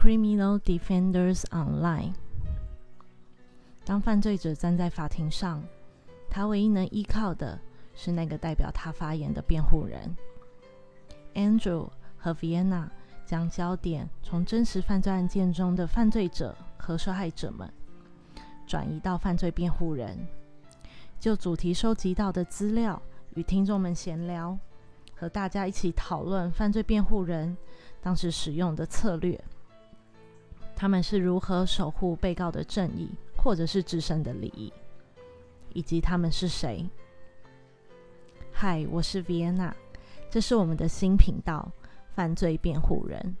Criminal Defenders Online。当犯罪者站在法庭上，他唯一能依靠的是那个代表他发言的辩护人。Andrew 和 Vienna 将焦点从真实犯罪案件中的犯罪者和受害者们，转移到犯罪辩护人，就主题收集到的资料与听众们闲聊，和大家一起讨论犯罪辩护人当时使用的策略，他们是如何守护被告的正义，或者是自身的利益，以及他们是谁。嗨，我是 Vienna。这是我们的新频道——犯罪辩护人。